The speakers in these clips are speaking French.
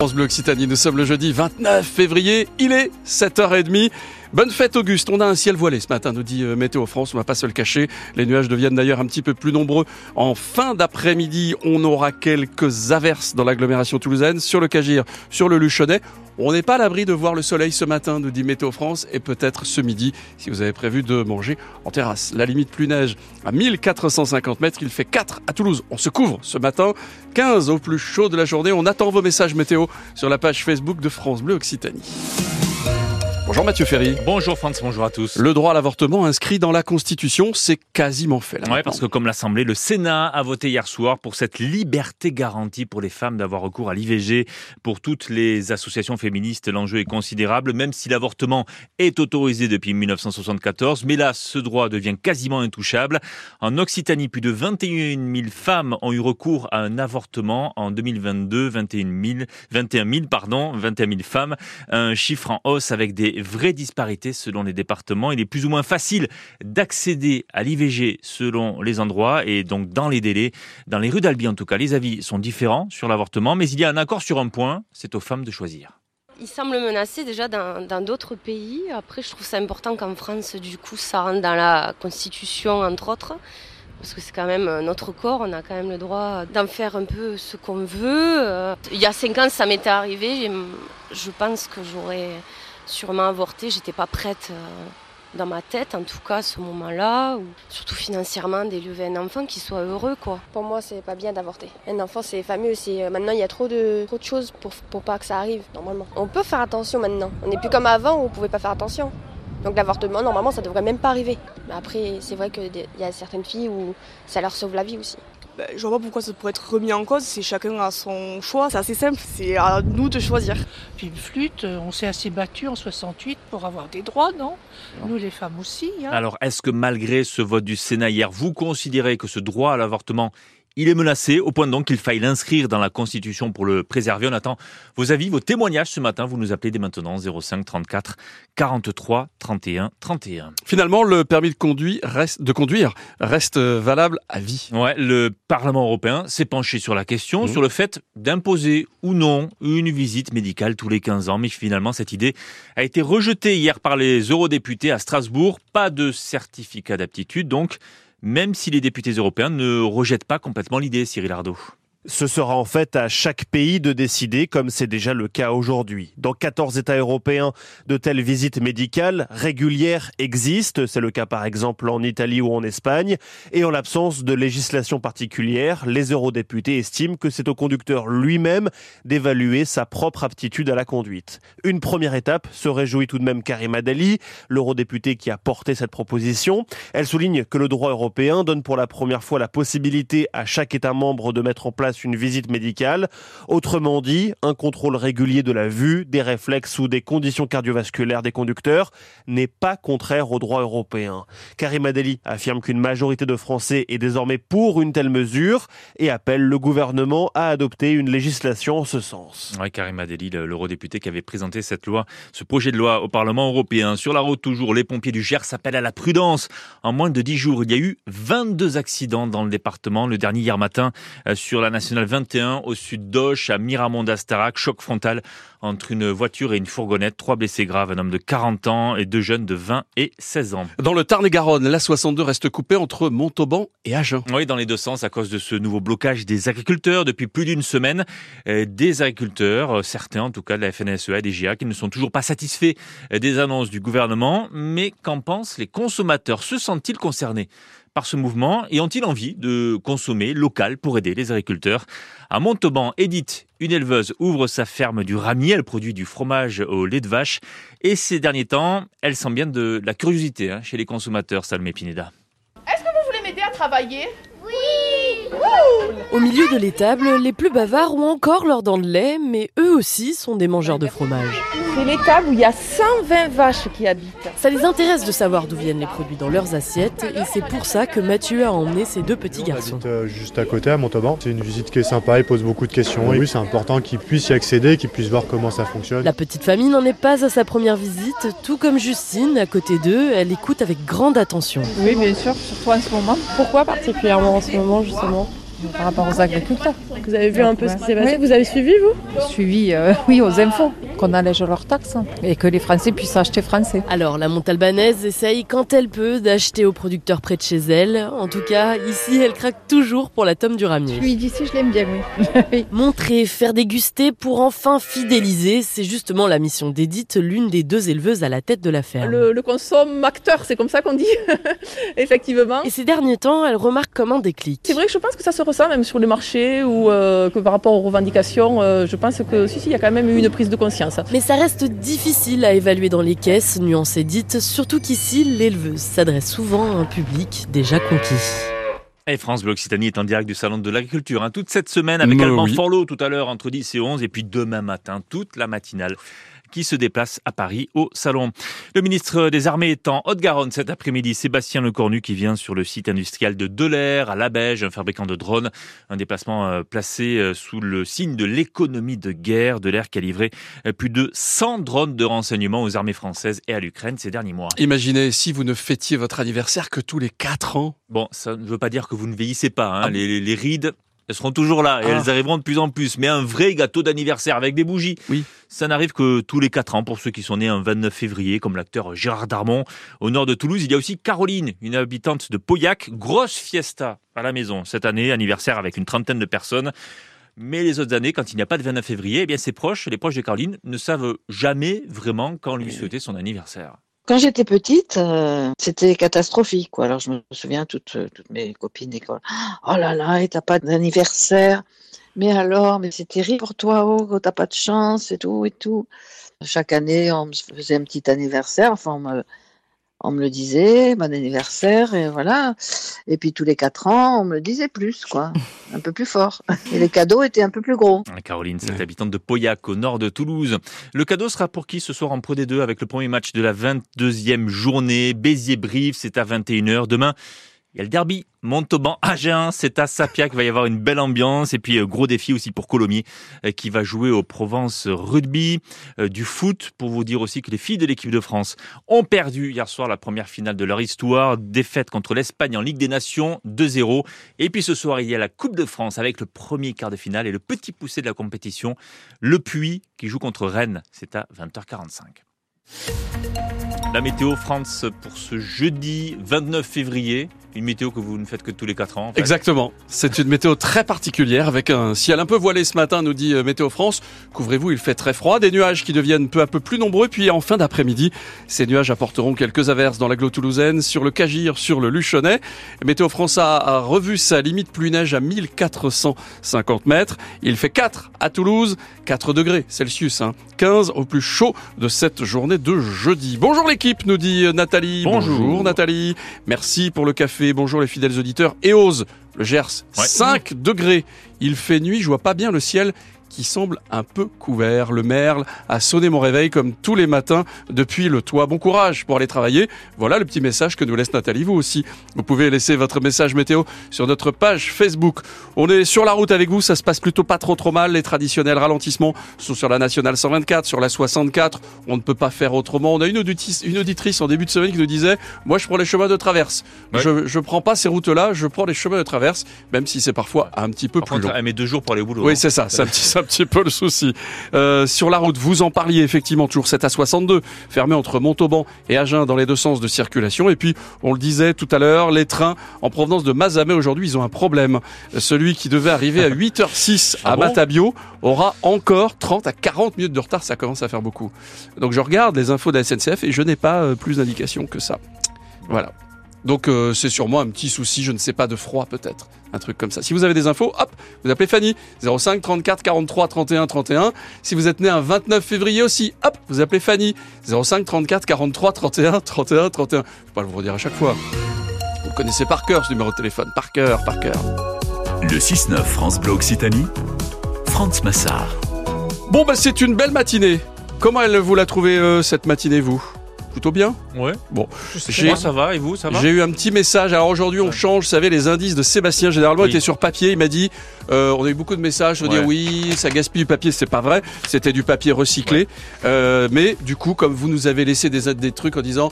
France Bleu Occitanie, nous sommes le jeudi 29 février, il est 7h30. Bonne fête Auguste, on a un ciel voilé ce matin, nous dit euh, Météo France, on va pas se le cacher. Les nuages deviennent d'ailleurs un petit peu plus nombreux. En fin d'après-midi, on aura quelques averses dans l'agglomération toulousaine, sur le Cagir, sur le Luchonnet. On n'est pas à l'abri de voir le soleil ce matin, nous dit Météo France, et peut-être ce midi, si vous avez prévu de manger en terrasse. La limite plus neige à 1450 mètres, il fait 4 à Toulouse. On se couvre ce matin, 15 au plus chaud de la journée. On attend vos messages météo sur la page Facebook de France Bleu Occitanie. Bonjour Mathieu Ferry. Bonjour France, bonjour à tous. Le droit à l'avortement inscrit dans la Constitution, c'est quasiment fait. Ouais, parce que comme l'Assemblée, le Sénat a voté hier soir pour cette liberté garantie pour les femmes d'avoir recours à l'IVG. Pour toutes les associations féministes, l'enjeu est considérable, même si l'avortement est autorisé depuis 1974. Mais là, ce droit devient quasiment intouchable. En Occitanie, plus de 21 000 femmes ont eu recours à un avortement en 2022. 21 000, 21 000, pardon, 21 000 femmes. Un chiffre en hausse avec des vraies disparités selon les départements. Il est plus ou moins facile d'accéder à l'IVG selon les endroits et donc dans les délais. Dans les rues d'Albi, en tout cas, les avis sont différents sur l'avortement, mais il y a un accord sur un point, c'est aux femmes de choisir. Il semble menacé déjà dans d'autres pays. Après, je trouve ça important qu'en France, du coup, ça rentre dans la Constitution, entre autres parce que c'est quand même notre corps, on a quand même le droit d'en faire un peu ce qu'on veut. Il y a cinq ans, ça m'était arrivé, je pense que j'aurais sûrement avorté, j'étais pas prête euh, dans ma tête, en tout cas à ce moment-là, ou surtout financièrement d'élever un enfant qui soit heureux quoi. Pour moi, c'est pas bien d'avorter. Un enfant, c'est fameux, c'est euh, maintenant il y a trop de trop de choses pour pour pas que ça arrive normalement. On peut faire attention maintenant. On n'est plus comme avant où on pouvait pas faire attention. Donc l'avortement, normalement, ça devrait même pas arriver. Mais après, c'est vrai qu'il y a certaines filles où ça leur sauve la vie aussi. Ben, je vois pas pourquoi ça pourrait être remis en cause, c'est chacun a son choix, c'est assez simple, c'est à nous de choisir. Puis une flûte, euh, on s'est assez battu en 68 pour avoir des droits, non, Nous les femmes aussi. Hein. Alors est-ce que malgré ce vote du Sénat hier, vous considérez que ce droit à l'avortement il est menacé au point donc qu'il faille l'inscrire dans la Constitution pour le préserver. On attend vos avis, vos témoignages ce matin. Vous nous appelez dès maintenant 05 34 43 31 31. Finalement, le permis de conduire reste, de conduire reste valable à vie. Ouais, le Parlement européen s'est penché sur la question, mmh. sur le fait d'imposer ou non une visite médicale tous les 15 ans. Mais finalement, cette idée a été rejetée hier par les eurodéputés à Strasbourg. Pas de certificat d'aptitude, donc même si les députés européens ne rejettent pas complètement l'idée, Cyril Ardo. Ce sera en fait à chaque pays de décider, comme c'est déjà le cas aujourd'hui. Dans 14 États européens, de telles visites médicales régulières existent. C'est le cas par exemple en Italie ou en Espagne. Et en l'absence de législation particulière, les eurodéputés estiment que c'est au conducteur lui-même d'évaluer sa propre aptitude à la conduite. Une première étape se réjouit tout de même Karima Dali, l'eurodéputé qui a porté cette proposition. Elle souligne que le droit européen donne pour la première fois la possibilité à chaque État membre de mettre en place une visite médicale. Autrement dit, un contrôle régulier de la vue, des réflexes ou des conditions cardiovasculaires des conducteurs n'est pas contraire au droit européen. Karim Adeli affirme qu'une majorité de Français est désormais pour une telle mesure et appelle le gouvernement à adopter une législation en ce sens. Oui, Karim Adeli, l'eurodéputé qui avait présenté cette loi, ce projet de loi au Parlement européen. Sur la route toujours, les pompiers du Gers s'appellent à la prudence. En moins de 10 jours, il y a eu 22 accidents dans le département. Le dernier hier matin euh, sur la nationale 21 au sud d'Auch, à Miramont d'Astarac, choc frontal entre une voiture et une fourgonnette. Trois blessés graves, un homme de 40 ans et deux jeunes de 20 et 16 ans. Dans le Tarn-et-Garonne, la 62 reste coupée entre Montauban et Agen. Oui, dans les deux sens à cause de ce nouveau blocage des agriculteurs depuis plus d'une semaine. Euh, des agriculteurs, euh, certains en tout cas de la FNSEA et des GIA, qui ne sont toujours pas satisfaits euh, des annonces du gouvernement. Mais qu'en pensent les consommateurs? Se sentent-ils concernés? Par ce mouvement et ont-ils envie de consommer local pour aider les agriculteurs? À Montauban, Edith, une éleveuse, ouvre sa ferme du ramier. Elle produit du fromage au lait de vache. Et ces derniers temps, elle sent bien de la curiosité hein, chez les consommateurs, Salmé Pineda. Est-ce que vous voulez m'aider à travailler? Au milieu de l'étable, les plus bavards ont encore leurs dents de lait, mais eux aussi sont des mangeurs de fromage. C'est l'étable où il y a 120 vaches qui habitent. Ça les intéresse de savoir d'où viennent les produits dans leurs assiettes, et c'est pour ça que Mathieu a emmené ses deux petits garçons. Euh, juste à côté, à Montauban. C'est une visite qui est sympa, il pose beaucoup de questions. oui, c'est important qu'ils puissent y accéder, qu'ils puissent voir comment ça fonctionne. La petite famille n'en est pas à sa première visite, tout comme Justine, à côté d'eux, elle écoute avec grande attention. Oui, bien sûr, surtout en ce moment. Pourquoi particulièrement en ce moment, justement? Par rapport aux agriculteurs. Vous avez vu un peu ce qui s'est passé Oui. Vous avez suivi, vous Suivi, euh, oui, aux infos, qu'on allège leurs taxes hein, et que les Français puissent acheter français. Alors, la montalbanaise essaye quand elle peut d'acheter aux producteurs près de chez elle. En tout cas, ici, elle craque toujours pour la tome du ramier. Oui, d'ici, je l'aime bien, oui. Montrer, faire déguster pour enfin fidéliser, c'est justement la mission d'Edith, l'une des deux éleveuses à la tête de la ferme. le, le consomme-acteur, c'est comme ça qu'on dit, effectivement. Et ces derniers temps, elle remarque comme un déclic. C'est vrai que je pense que ça se ressent même sur les marchés ou euh, que par rapport aux revendications, euh, je pense que si, si, il y a quand même eu une prise de conscience. Mais ça reste difficile à évaluer dans les caisses, nuance Edith, surtout qu'ici, l'éleveuse s'adresse souvent à un public déjà conquis. Et France Bleu Occitanie est en direct du Salon de l'Agriculture hein, toute cette semaine avec Mais Alban oui. Forlot tout à l'heure entre 10 et 11 et puis demain matin toute la matinale qui se déplace à Paris au Salon. Le ministre des Armées est en Haute-Garonne cet après-midi, Sébastien Lecornu qui vient sur le site industriel de Delair à Labège, un fabricant de drones, un déplacement euh, placé euh, sous le signe de l'économie de guerre. Delair qui a livré euh, plus de 100 drones de renseignement aux armées françaises et à l'Ukraine ces derniers mois. Imaginez si vous ne fêtiez votre anniversaire que tous les 4 ans. Bon, ça ne veut pas dire que vous ne vieillissez pas. Hein. Ah. les, les rides, elles seront toujours là et Ah. elles arriveront de plus en plus. Mais un vrai gâteau d'anniversaire avec des bougies, Oui. ça n'arrive que tous les 4 ans pour ceux qui sont nés un 29 février, comme l'acteur Gérard Darmon. Au nord de Toulouse, il y a aussi Caroline, une habitante de Pauillac. Grosse fiesta à la maison cette année, anniversaire avec une trentaine de personnes. Mais les autres années, quand il n'y a pas de 29 février, eh bien ses proches, les proches de Caroline, ne savent jamais vraiment quand lui souhaiter son anniversaire. Quand j'étais petite, euh, c'était catastrophique. Quoi. Alors je me souviens, toutes, euh, mes copines d'école, oh là là, et t'as pas d'anniversaire. Mais alors, mais c'est terrible pour toi, oh, t'as pas de chance et tout et tout. Chaque année, on me faisait un petit anniversaire. On me le disait, bon anniversaire, et voilà. Et puis tous les quatre ans, on me le disait plus, quoi, un peu plus fort. Et les cadeaux étaient un peu plus gros. Caroline, cette habitante de Pauillac, au nord de Toulouse. Le cadeau sera pour qui ce soir en Pro D2 avec le premier match de la 22e journée? Béziers-Brive, c'est à 21h. Demain, il y a le derby. Montauban-Agen, c'est à Sapiac. Il va y avoir une belle ambiance. Et puis, euh, gros défi aussi pour Colomiers, euh, qui va jouer au Provence Rugby, euh, du foot, pour vous dire aussi que les filles de l'équipe de France ont perdu hier soir la première finale de leur histoire. Défaite contre l'Espagne en Ligue des Nations, 2-0. Et puis ce soir, il y a la Coupe de France avec le premier quart de finale et le petit poussé de la compétition, le Puy, qui joue contre Rennes. C'est à 20h45. La météo France pour ce jeudi 29 février. Une météo que vous ne faites que tous les 4 ans. en fait. Exactement. C'est une météo très particulière avec un ciel un peu voilé ce matin, nous dit euh, Météo France. Couvrez-vous, il fait très froid. Des nuages qui deviennent peu à peu plus nombreux. Puis en fin d'après-midi, ces nuages apporteront quelques averses dans l'agglo toulousaine, sur le Cagir, sur le Luchonnet. Météo France a, revu sa limite pluie neige à 1450 mètres. Il fait 4 à Toulouse, 4 degrés Celsius, hein. 15 au plus chaud de cette journée de jeudi. Bonjour l'équipe, nous dit euh, Nathalie. Bonjour. Nathalie. Merci pour le café. Bonjour les fidèles auditeurs. Et ose le Gers, Ouais. 5 degrés. Il fait nuit, je vois pas bien le ciel qui semble un peu couvert. Le merle a sonné mon réveil comme tous les matins depuis le toit. Bon courage pour aller travailler. Voilà le petit message que nous laisse Nathalie. Vous aussi, vous pouvez laisser votre message météo sur notre page Facebook. On est sur la route avec vous. Ça se passe plutôt pas trop trop mal. Les traditionnels ralentissements sont sur la nationale 124, sur la 64. On ne peut pas faire autrement. On a une auditrice, une auditrice en début de semaine qui nous disait, moi je prends les chemins de traverse. Ouais. Je, je prends pas ces routes-là. Je prends les chemins de traverse, même si c'est parfois un petit peu Par plus contre, long. elle met deux jours pour aller au boulot. Oui, hein. c'est ça, c'est un petit, un petit peu le souci. Euh, sur la route, vous en parliez effectivement, toujours 7 à 62, fermé entre Montauban et Agen dans les deux sens de circulation. Et puis, on le disait tout à l'heure, les trains en provenance de Mazamet aujourd'hui, ils ont un problème. Celui qui devait arriver à 8h06 à Ah bon Matabio aura encore 30 à 40 minutes de retard, ça commence à faire beaucoup. Donc je regarde les infos de la SNCF et je n'ai pas euh, plus d'indications que ça. Voilà. Donc euh, c'est sûrement un petit souci, je ne sais pas, de froid peut-être. Un truc comme ça. Si vous avez des infos, hop, vous appelez Fanny. 05 34 43 31 31. Si vous êtes né un 29 février aussi, hop, vous appelez Fanny. 05 34 43 31 31 31. Je vais pas le vous redire à chaque fois. Vous le connaissez par cœur ce numéro de téléphone. Par cœur, par cœur. Le 6-9 France Bleu Occitanie, Franz Massard. Bon, bah c'est une belle matinée. Comment elle vous l'a trouvée euh, cette matinée, vous? Plutôt bien Ouais. Bon, Moi, ça va, et vous, ça va J'ai eu un petit message. Alors aujourd'hui, on change. Vous savez, les indices de Sébastien généralement Oui. étaient sur papier. Il m'a dit, euh, on a eu beaucoup de messages. On Ouais. dit oui, ça gaspille du papier. C'est pas vrai. C'était du papier recyclé. Euh, mais du coup, comme vous nous avez laissé des, des trucs en disant.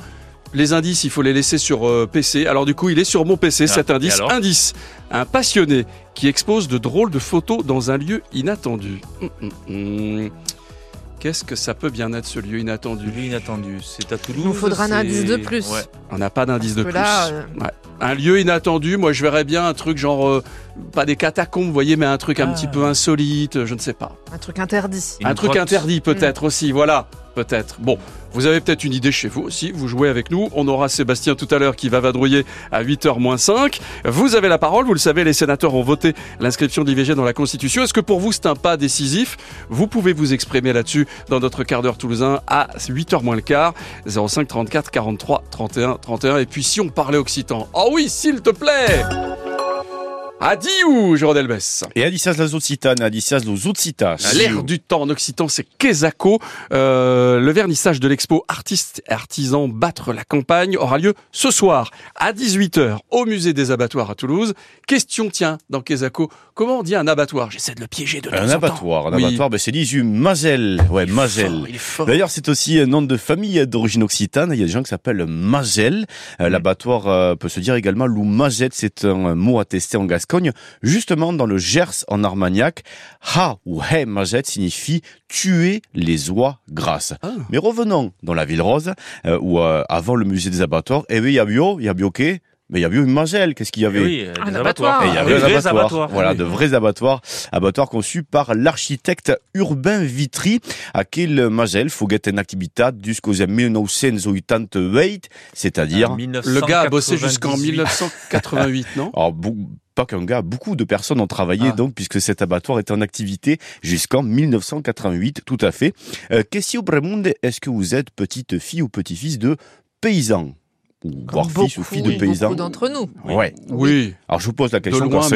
les indices, il faut les laisser sur euh, PC. Alors du coup, il est sur mon PC, Ah, cet et indice. Indice, un passionné qui expose de drôles de photos dans un lieu inattendu. Hum, hum. Qu'est-ce que ça peut bien être ce lieu inattendu? Lieu inattendu, c'est à Toulouse. Il nous faudra un indice de plus. Ouais. On n'a pas d'indice de plus. là, euh, Ouais. Un lieu inattendu, moi je verrais bien un truc genre, euh, pas des catacombes, vous voyez, mais un truc un Ah. petit peu insolite, je ne sais pas. Un truc interdit. Une un truc grotte. interdit peut-être aussi, voilà, peut-être. Bon, vous avez peut-être une idée chez vous aussi, vous jouez avec nous. On aura Sébastien tout à l'heure qui va vadrouiller à 8h moins 5. Vous avez la parole, vous le savez, les sénateurs ont voté l'inscription de l'IVG dans la Constitution. Est-ce que pour vous c'est un pas décisif? Vous pouvez vous exprimer là-dessus dans notre quart d'heure toulousain à 8h moins le quart, 05 34 43 31 31. Et puis si on parlait occitan, oh oui, s'il te plaît Adieu, Jérôme Delbès. Et Adicias las Occitanes, Adicias los Occitas. L'air du temps en occitan, c'est Quesaco. Euh, le vernissage de l'expo Artistes et artisans battre la campagne aura lieu ce soir à 18h au musée des abattoirs à Toulouse. Question, tiens, dans Quesaco, comment on dit un abattoir? J'essaie de le piéger de Un abattoir, un Oui. abattoir, ben c'est l'issue Mazel. Ouais, Mazel. D'ailleurs, c'est aussi un nom de famille d'origine occitane. Il y a des gens qui s'appellent Mazel. Euh, L'abattoir euh, peut se dire également Lou Mazet. C'est un mot attesté en Gascogne, justement dans le Gers en Armagnac. Ha ou He Mazet signifie tuer les oies grasses. Ah. Mais revenons dans la ville rose, euh, où euh, avant le musée des abattoirs, eh bien, il y a bio, il y a bio quai, mais il y a bio une Mazel. Qu'est-ce qu'il y Eh avait oui, euh, Un des abattoir. abattoirs. et il y Ah, avait Des vrais abattoir. Voilà, oui. de vrais abattoirs. Abattoirs conçus par l'architecte Urbain Vitry, à qui le Mazel Fouguet en activité jusqu'aux 1988, c'est-à-dire, En Le gars a bossé jusqu'en 1998. 1988, non? Alors, pas qu'un gars, beaucoup de personnes ont travaillé Ah. donc puisque cet abattoir était en activité jusqu'en 1988, tout à fait. Euh, question Bremonde, est-ce que vous êtes petite fille ou petit-fils de paysans ou voire fils ou fille de oui, paysans beaucoup d'entre nous. Ouais. Oui. Alors je vous pose la De question loin, ça, mais